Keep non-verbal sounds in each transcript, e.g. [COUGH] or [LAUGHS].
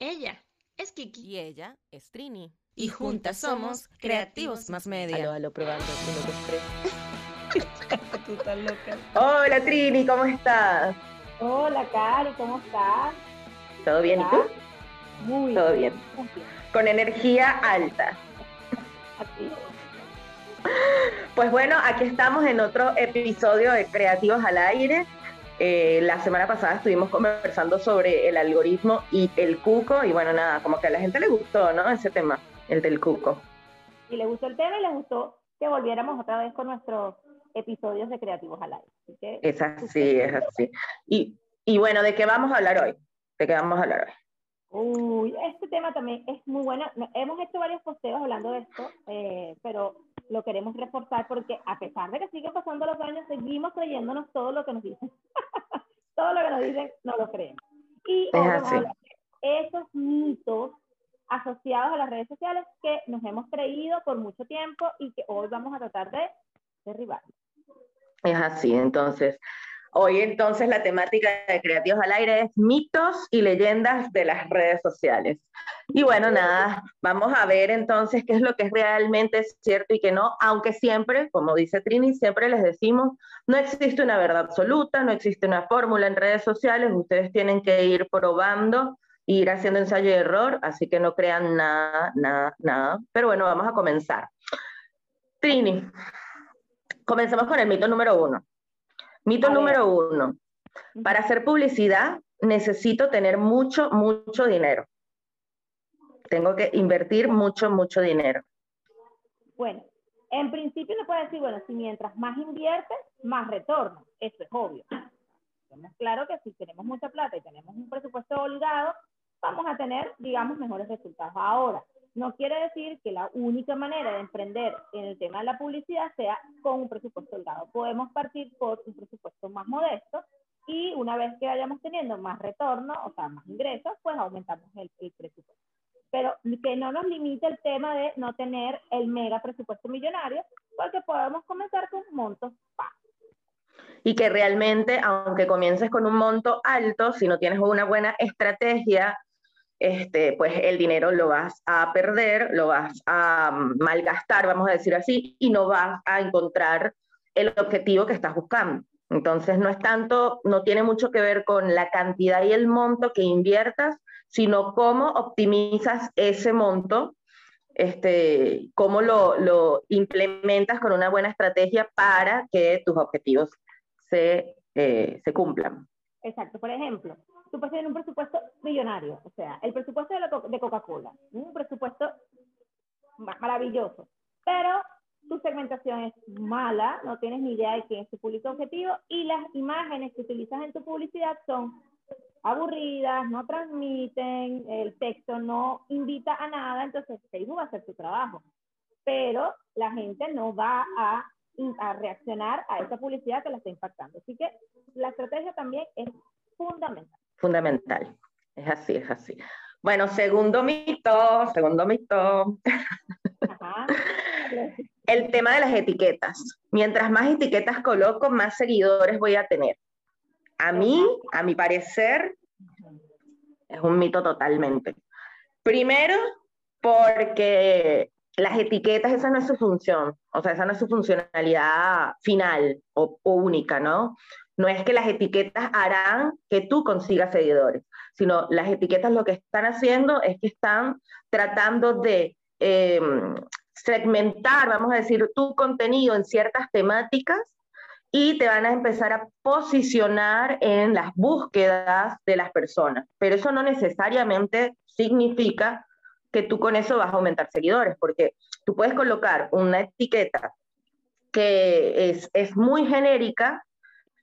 Ella es Kiki. Y ella es Trini. Y juntas somos Creativos Más Media. Aló, aló, probando. uno, dos. [LAUGHS] Tú estás loca. Hola Trini, ¿cómo estás? Hola, Cari, ¿cómo estás? ¿Todo bien? ¿Y tú? Muy Todo bien. Con energía alta. Así. Pues bueno, aquí estamos en otro episodio de Creativos al Aire. Eh, la semana pasada estuvimos conversando sobre el algoritmo y el cuco y bueno, nada, como que a la gente le gustó, ¿no? Ese tema, el del cuco. Y le gustó el tema y le gustó que volviéramos otra vez con nuestros episodios de Creativos al Aire. Que, Es así, es así. Y, y bueno, ¿de qué vamos a hablar hoy? ¿De qué vamos a hablar hoy? Uy, este tema también es muy bueno. No- Hemos hecho varios posteos hablando de esto, eh, pero lo queremos reforzar porque a pesar de que siguen pasando los años, seguimos creyéndonos todo lo que nos dicen. [LAUGHS] todo lo que nos dicen, no lo creemos. Y esos mitos asociados a las redes sociales que nos hemos creído por mucho tiempo y que hoy vamos a tratar de derribar. Es así, entonces. Hoy entonces la temática de Creativos al Aire es mitos y leyendas de las redes sociales. Y bueno, nada, vamos a ver entonces qué es lo que es realmente cierto y qué no, aunque siempre, como dice Trini, siempre les decimos, no existe una verdad absoluta, no existe una fórmula en redes sociales, ustedes tienen que ir probando, ir haciendo ensayo y error, así que no crean nada, nada, nada. Pero bueno, vamos a comenzar. Trini, comencemos con el mito número uno. Mito A ver. número uno. Para hacer publicidad necesito tener mucho, mucho dinero. Tengo que invertir mucho, mucho dinero. Bueno, en principio uno puede decir, bueno, si mientras más inviertes, más retorno. Eso es obvio. Tenemos claro que si tenemos mucha plata y tenemos un presupuesto holgado, vamos a tener, digamos, mejores resultados. Ahora, no quiere decir que la única manera de emprender en el tema de la publicidad sea con un presupuesto holgado. Podemos partir por un presupuesto más modesto y una vez que vayamos teniendo más retorno, o sea, más ingresos, pues aumentamos el, el presupuesto pero que no nos limite el tema de no tener el mega presupuesto millonario, porque podemos comenzar con montos bajos. Y que realmente, aunque comiences con un monto alto, si no tienes una buena estrategia, este, pues el dinero lo vas a perder, lo vas a mm, malgastar, vamos a decir así, y no vas a encontrar el objetivo que estás buscando. Entonces, no es tanto, no tiene mucho que ver con la cantidad y el monto que inviertas, sino cómo optimizas ese monto, este, cómo lo, lo implementas con una buena estrategia para que tus objetivos se, eh, se cumplan. Exacto. Por ejemplo, tú puedes tener un presupuesto millonario, o sea, el presupuesto de, la co- de Coca-Cola, un presupuesto ma- maravilloso, pero tu segmentación es mala, no tienes ni idea de quién es tu público objetivo y las imágenes que utilizas en tu publicidad son aburridas, no transmiten, el texto no invita a nada, entonces Facebook va a hacer su trabajo. Pero la gente no va a, a reaccionar a esa publicidad que la está impactando. Así que la estrategia también es fundamental. Fundamental. Es así, es así. Bueno, segundo mito, segundo mito, Ajá. el tema de las etiquetas. Mientras más etiquetas coloco, más seguidores voy a tener. A mí, a mi parecer, es un mito totalmente. Primero, porque las etiquetas, esa no es su función, o sea, esa no es su funcionalidad final o, o única, ¿no? No es que las etiquetas harán que tú consigas seguidores, sino las etiquetas lo que están haciendo es que están tratando de eh, segmentar, vamos a decir, tu contenido en ciertas temáticas y te van a empezar a posicionar en las búsquedas de las personas. Pero eso no necesariamente significa que tú con eso vas a aumentar seguidores, porque tú puedes colocar una etiqueta que es, es muy genérica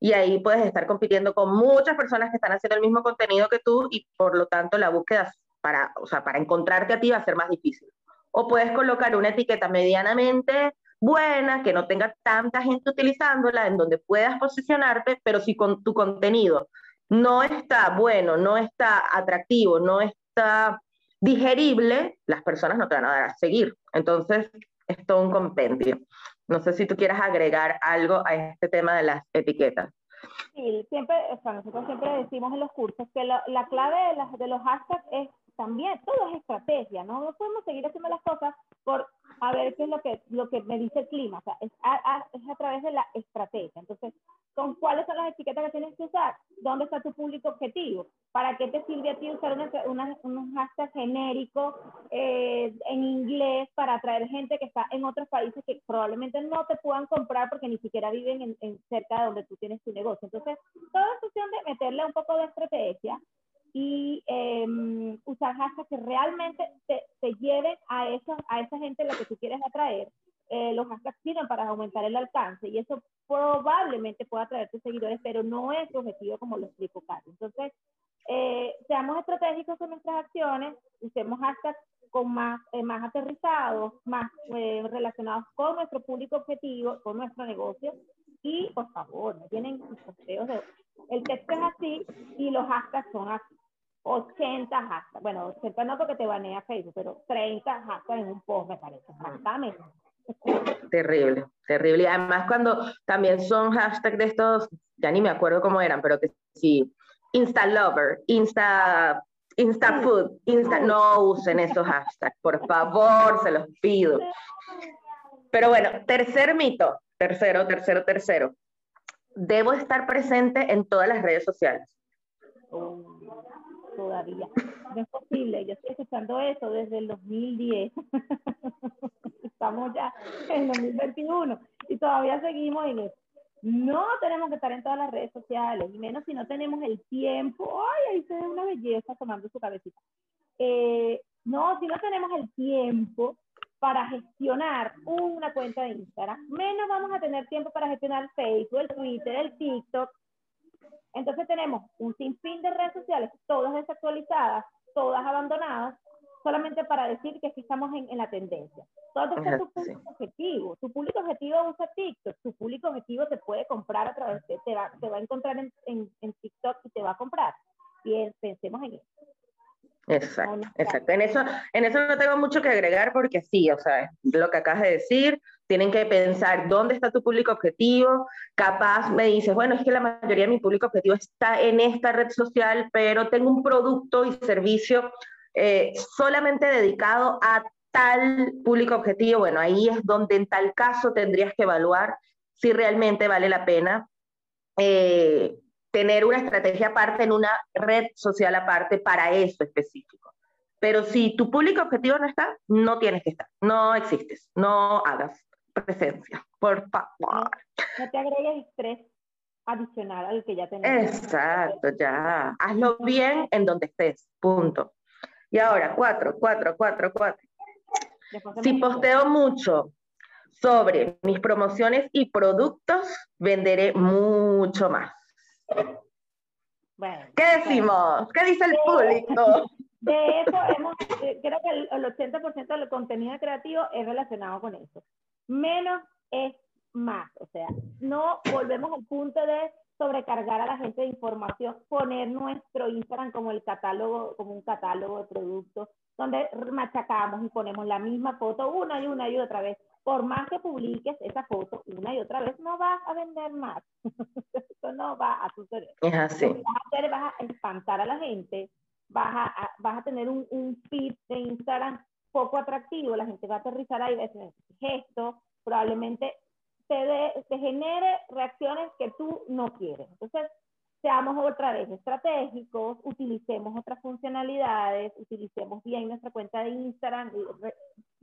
y ahí puedes estar compitiendo con muchas personas que están haciendo el mismo contenido que tú y por lo tanto la búsqueda para, o sea, para encontrarte a ti va a ser más difícil. O puedes colocar una etiqueta medianamente buena, que no tenga tanta gente utilizándola, en donde puedas posicionarte, pero si con tu contenido no está bueno, no está atractivo, no está digerible, las personas no te van a dar a seguir. Entonces, es todo un compendio. No sé si tú quieras agregar algo a este tema de las etiquetas. Sí, siempre, o sea, nosotros siempre decimos en los cursos que la, la clave de, las, de los hashtags es también, todo es estrategia, ¿no? No podemos seguir haciendo las cosas por a ver qué es lo que, lo que me dice el clima, o sea, es a, es a través de la estrategia. Entonces, ¿con cuáles son las etiquetas que tienes que usar? ¿Dónde está tu público objetivo? ¿Para qué te sirve a ti usar una, una, un hashtag genérico eh, en inglés para atraer gente que está en otros países que probablemente no te puedan comprar porque ni siquiera viven en, en cerca de donde tú tienes tu negocio? Entonces, toda es cuestión de meterle un poco de estrategia y eh, usar hashtags que realmente te, te, lleven a, eso, a esa gente a la que tú quieres atraer. Eh, los hashtags sirven para aumentar el alcance y eso probablemente pueda atraerte seguidores, pero no es objetivo como lo explico Carlos. Entonces, eh, seamos estratégicos con nuestras acciones, usemos hashtags con más, eh, más aterrizados, más eh, relacionados con nuestro público objetivo, con nuestro negocio. Y por favor, no tienen posteos de... El texto es así y los hashtags son así. 80 hashtags. Bueno, 80 no porque te banea Facebook, pero 30 hashtags en un post me parece. Exactamente. Terrible, terrible. Y además cuando también son hashtags de estos, ya ni me acuerdo cómo eran, pero que sí, Insta Lover, Insta, Insta Food, Insta, no usen esos hashtags, por favor, se los pido. Pero bueno, tercer mito, tercero, tercero, tercero. Debo estar presente en todas las redes sociales. Todavía. No es posible, yo estoy escuchando eso desde el 2010. [LAUGHS] Estamos ya en 2021 y todavía seguimos en eso. No tenemos que estar en todas las redes sociales, menos si no tenemos el tiempo. Ay, ahí se ve una belleza tomando su cabecita. Eh, no, si no tenemos el tiempo para gestionar una cuenta de Instagram, menos vamos a tener tiempo para gestionar Facebook, Twitter, el TikTok, entonces tenemos un sinfín de redes sociales, todas desactualizadas, todas abandonadas, solamente para decir que sí estamos en, en la tendencia. Todo es tu público objetivo. Tu público objetivo usa TikTok. Tu público objetivo te puede comprar a través de, te va, te va a encontrar en, en, en TikTok y te va a comprar. Bien, pensemos en eso. Exacto, exacto. En eso, en eso no tengo mucho que agregar porque sí, o sea, lo que acabas de decir, tienen que pensar dónde está tu público objetivo. Capaz me dices, bueno, es que la mayoría de mi público objetivo está en esta red social, pero tengo un producto y servicio eh, solamente dedicado a tal público objetivo. Bueno, ahí es donde en tal caso tendrías que evaluar si realmente vale la pena eh, tener una estrategia aparte en una red social aparte para eso específico. Pero si tu público objetivo no está, no tienes que estar, no existes, no hagas presencia, por favor. No, te agregues estrés adicional al que ya tenemos. Exacto, ya. Hazlo bien en donde estés, punto. Y ahora, cuatro, cuatro, cuatro, cuatro. Si posteo mucho sobre mis promociones y productos, venderé mucho más. Bueno, ¿Qué decimos? ¿Qué dice el público? De eso hemos, eh, creo que el 80% del contenido creativo es relacionado con eso menos es más. O sea, no volvemos al punto de sobrecargar a la gente de información, poner nuestro Instagram como el catálogo, como un catálogo de productos, donde machacamos y ponemos la misma foto una y una y otra vez. Por más que publiques esa foto una y otra vez, no vas a vender más. [LAUGHS] Eso no va a suceder. Es así. Lo que vas a hacer, vas a espantar a la gente, vas a, vas a tener un, un feed de Instagram poco atractivo, la gente va a aterrizar ahí, va a decir, gesto, probablemente te, de, te genere reacciones que tú no quieres. Entonces, seamos otra vez estratégicos, utilicemos otras funcionalidades, utilicemos bien nuestra cuenta de Instagram,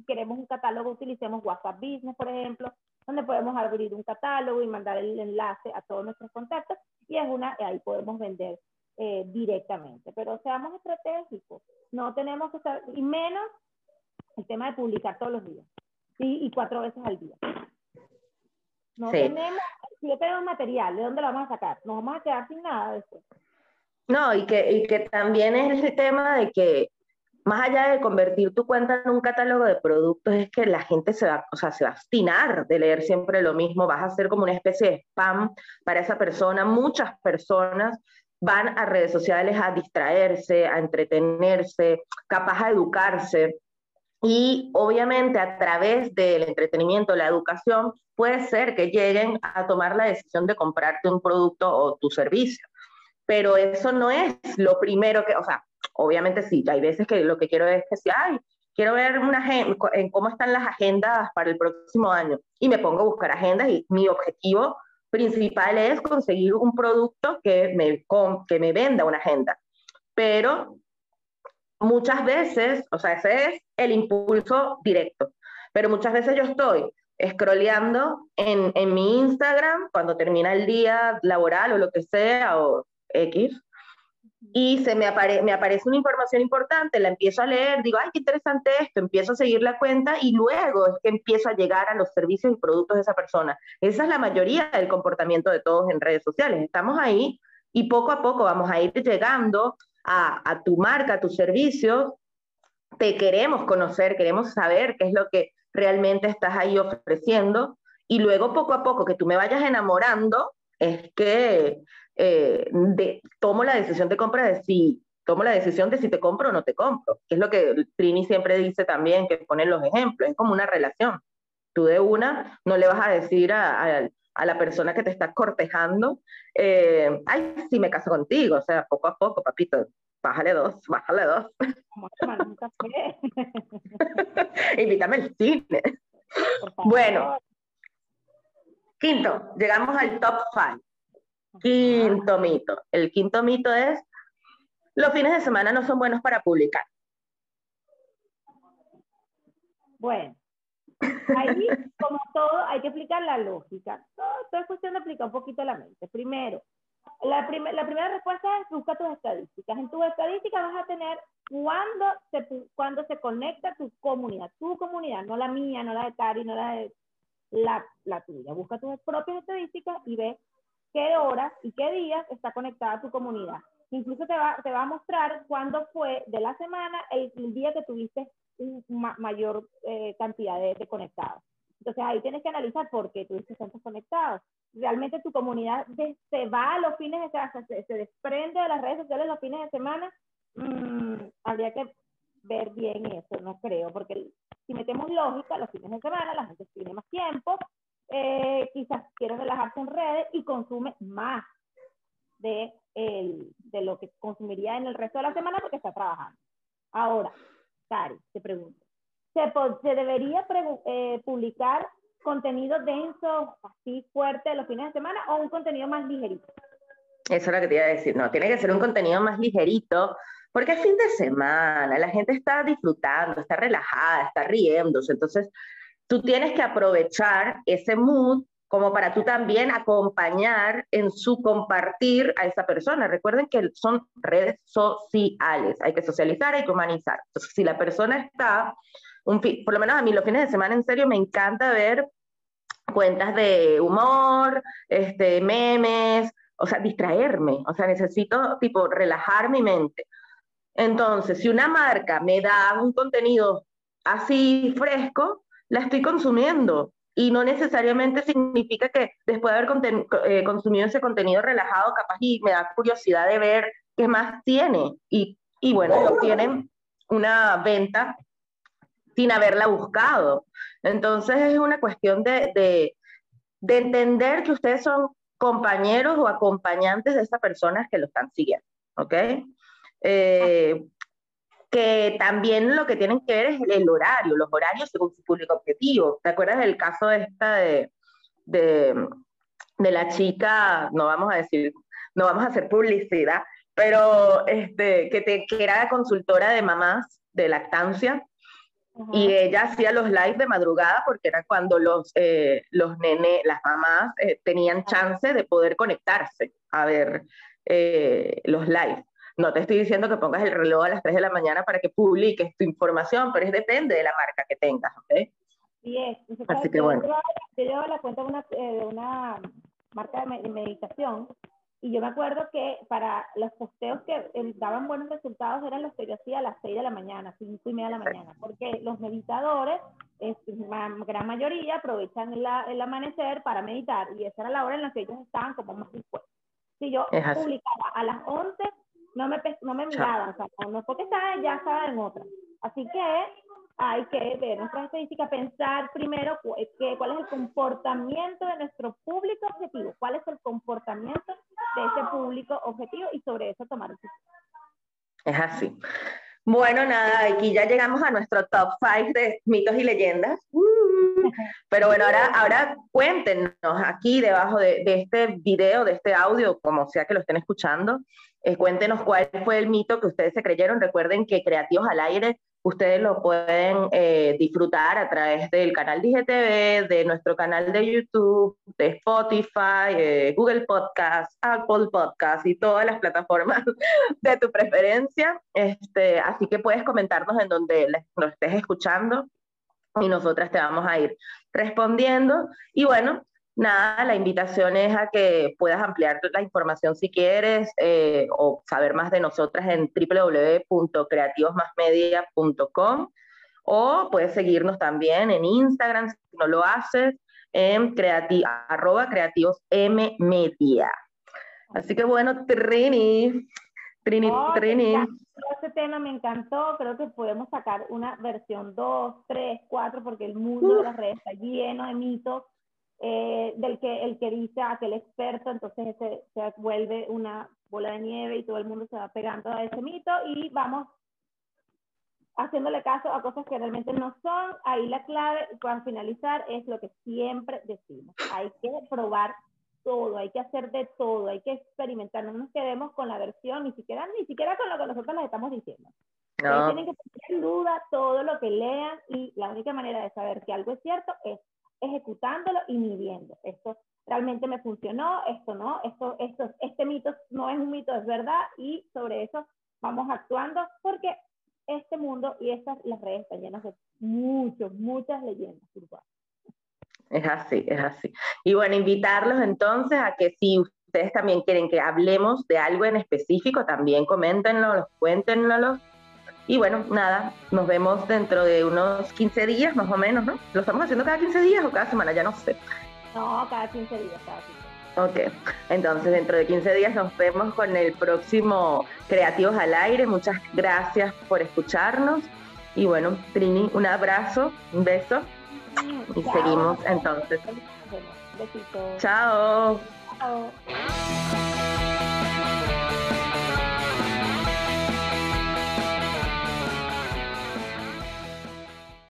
queremos un catálogo, utilicemos WhatsApp Business, por ejemplo, donde podemos abrir un catálogo y mandar el enlace a todos nuestros contactos y es una, ahí podemos vender eh, directamente. Pero seamos estratégicos, no tenemos que estar, y menos el tema de publicar todos los días y, y cuatro veces al día. No sí. tenemos, si yo tengo material, ¿de dónde lo vamos a sacar? Nos vamos a quedar sin nada de eso. No, y que, y que también es el tema de que más allá de convertir tu cuenta en un catálogo de productos, es que la gente se va, o sea, se va a obstinar de leer siempre lo mismo, vas a ser como una especie de spam para esa persona. Muchas personas van a redes sociales a distraerse, a entretenerse, capaz a educarse. Y obviamente a través del entretenimiento, la educación, puede ser que lleguen a tomar la decisión de comprarte un producto o tu servicio. Pero eso no es lo primero que, o sea, obviamente sí, hay veces que lo que quiero es que si, ay, quiero ver una en cómo están las agendas para el próximo año y me pongo a buscar agendas y mi objetivo principal es conseguir un producto que me, que me venda una agenda. Pero muchas veces, o sea, ese es el impulso directo, pero muchas veces yo estoy scrolleando en, en mi Instagram cuando termina el día laboral o lo que sea, o X, y se me, me aparece una información importante, la empiezo a leer, digo, ay, qué interesante esto, empiezo a seguir la cuenta y luego es que empiezo a llegar a los servicios y productos de esa persona. Esa es la mayoría del comportamiento de todos en redes sociales. Estamos ahí y poco a poco vamos a ir llegando a, tu marca, a tu servicio. Te queremos conocer, queremos saber qué es lo que realmente estás ahí ofreciendo y luego poco a poco que tú me vayas enamorando es que eh, tomo la decisión de compra de si tomo la decisión de si te compro o no te compro, es lo que Trini siempre dice también, que pone los ejemplos, es como una relación. Tú de una no le vas a decir a, a, la persona que te está cortejando, eh, ay, sí me caso contigo, o sea, poco a poco, papito, bájale dos, [LAUGHS] bájale dos. [LAUGHS] Invítame al cine. Bueno, quinto, llegamos al top five. Quinto mito. El quinto mito es, los fines de semana no son buenos para publicar. Bueno, ahí, como todo, hay que aplicar la lógica. Todo, es cuestión de aplicar un poquito la mente. Primero, la, la primera respuesta es busca tus estadísticas. En tus estadísticas vas a tener cuándo se, cuando se conecta tu comunidad, tu comunidad, no la mía, no la de Cari, no la de la, la tuya. Busca tus propias estadísticas y ve qué horas y qué días está conectada tu comunidad. Incluso te va, te va a mostrar cuándo fue de la semana el, día que tuviste una mayor eh, cantidad de, conectados. Entonces ahí tienes que analizar por qué tuviste tantos conectados. Realmente tu comunidad se va a los fines de semana, se, se, desprende de las redes sociales los fines de semana. Mm, habría que ver bien eso, no creo, porque si metemos lógica, los fines de semana la gente tiene más tiempo, eh, quizás quiere relajarse en redes y consume más de, el, de lo que consumiría en el resto de la semana porque está trabajando. Ahora, Te pregunto, ¿se, debería eh, publicar contenido denso, así fuerte los fines de semana o un contenido más ligerito? Eso es lo que te iba a decir, no, tiene que ser un contenido más ligerito, porque es fin de semana, la gente está disfrutando, está relajada, está riéndose, entonces tú tienes que aprovechar ese mood como para tú también acompañar en su compartir a esa persona. Recuerden que son redes sociales, hay que socializar, hay que humanizar. Entonces, si la persona está, un por lo menos a mí los fines de semana en serio me encanta ver cuentas de humor, este, memes, o sea, distraerme, o sea, necesito tipo relajar mi mente. Entonces, si una marca me da un contenido así fresco, la estoy consumiendo. Y no necesariamente significa que después de haber eh, consumido ese contenido relajado, capaz y me da curiosidad de ver qué más tiene. Y, y bueno, tienen una venta sin haberla buscado. Entonces es una cuestión de, de, de entender que ustedes son compañeros o acompañantes de esas personas que lo están siguiendo, ¿ok? Eh, que también lo que tienen que ver es el horario, los horarios según su público objetivo. ¿Te acuerdas del caso esta de, de, de, la chica, no vamos a decir, no vamos a hacer publicidad, pero este, que, te, que era consultora de mamás de lactancia y ella hacía los lives de madrugada porque era cuando los, eh, los nenes, las mamás eh, tenían chance de poder conectarse a ver eh, los lives. No te estoy diciendo que pongas el reloj a las 3 de la mañana para que publiques tu información, pero es depende de la marca que tengas, ¿ok? Sí es. Así que bueno. Yo llevo la cuenta de una, eh, de una marca de meditación y yo me acuerdo que para los posteos que daban buenos resultados eran los que yo hacía a las 6 de la mañana, 5 y media de la mañana, porque los meditadores, en gran mayoría, aprovechan el, el amanecer para meditar y esa era la hora en la que ellos estaban como más dispuestos. Si yo publicaba a las 11, no me, no me miraban, o sea, no porque estaba, ya estaba en otra. Así que hay que ver nuestras estadísticas, pensar primero que, cuál es el comportamiento de nuestro público objetivo, cuál es el comportamiento de ese público objetivo y sobre eso tomar decisiones. Es así. Bueno, nada, aquí ya llegamos a nuestro top 5 de mitos y leyendas. Uh. pero bueno, ahora, ahora cuéntenos aquí debajo de, este video, de este audio, como sea que lo estén escuchando, eh, cuéntenos cuál fue el mito que ustedes se creyeron. Recuerden que Creativos al Aire ustedes lo pueden eh, disfrutar a través del canal DGTV, de nuestro canal de YouTube, de Spotify, eh, Google Podcast, Apple Podcast y todas las plataformas [LAUGHS] de tu preferencia. Este, así que puedes comentarnos en donde nos estés escuchando y nosotras te vamos a ir respondiendo. Y bueno, nada, la invitación es a que puedas ampliar la información si quieres eh, o saber más de nosotras en www.creativosmasmedia.com o puedes seguirnos también en Instagram si no lo haces en creati arroba creativosmmedia. Así que bueno, Trini, Trini, Trini. Este tema me encantó, creo que podemos sacar una versión 2, 3, 4, porque el mundo de las redes está lleno de mitos eh, del que el que dice aquel experto, entonces se, se vuelve una bola de nieve y todo el mundo se va pegando a ese mito y vamos haciéndole caso a cosas que realmente no son. Ahí la clave para finalizar es lo que siempre decimos. Hay que probar todo, hay que hacer de todo, hay que experimentar, no nos quedemos con la versión, ni siquiera, ni siquiera con lo que nosotros les estamos diciendo. Tienen que poner en duda todo lo que lean y la única manera de saber que algo es cierto es ejecutándolo y midiendo. Esto realmente me funcionó, esto no, esto, esto, este mito no es un mito, es verdad, y sobre eso vamos actuando este mundo y estas las redes están llenas de muchos, muchas leyendas Es así, es así. Y bueno, invitarlos entonces a que si ustedes también quieren que hablemos de algo en específico, también coméntenlo, cuéntenoslo y bueno, nada, nos vemos dentro de unos 15 días más o menos, ¿no? ¿Lo estamos haciendo cada 15 días o cada semana? Ya no sé. No, cada 15 días, cada 15 días. Ok, entonces dentro de 15 días nos vemos con el próximo Creativos al Aire. Muchas gracias por escucharnos. Y bueno, Trini, un abrazo, un beso. Y seguimos entonces. Besitos. Chao. Chao.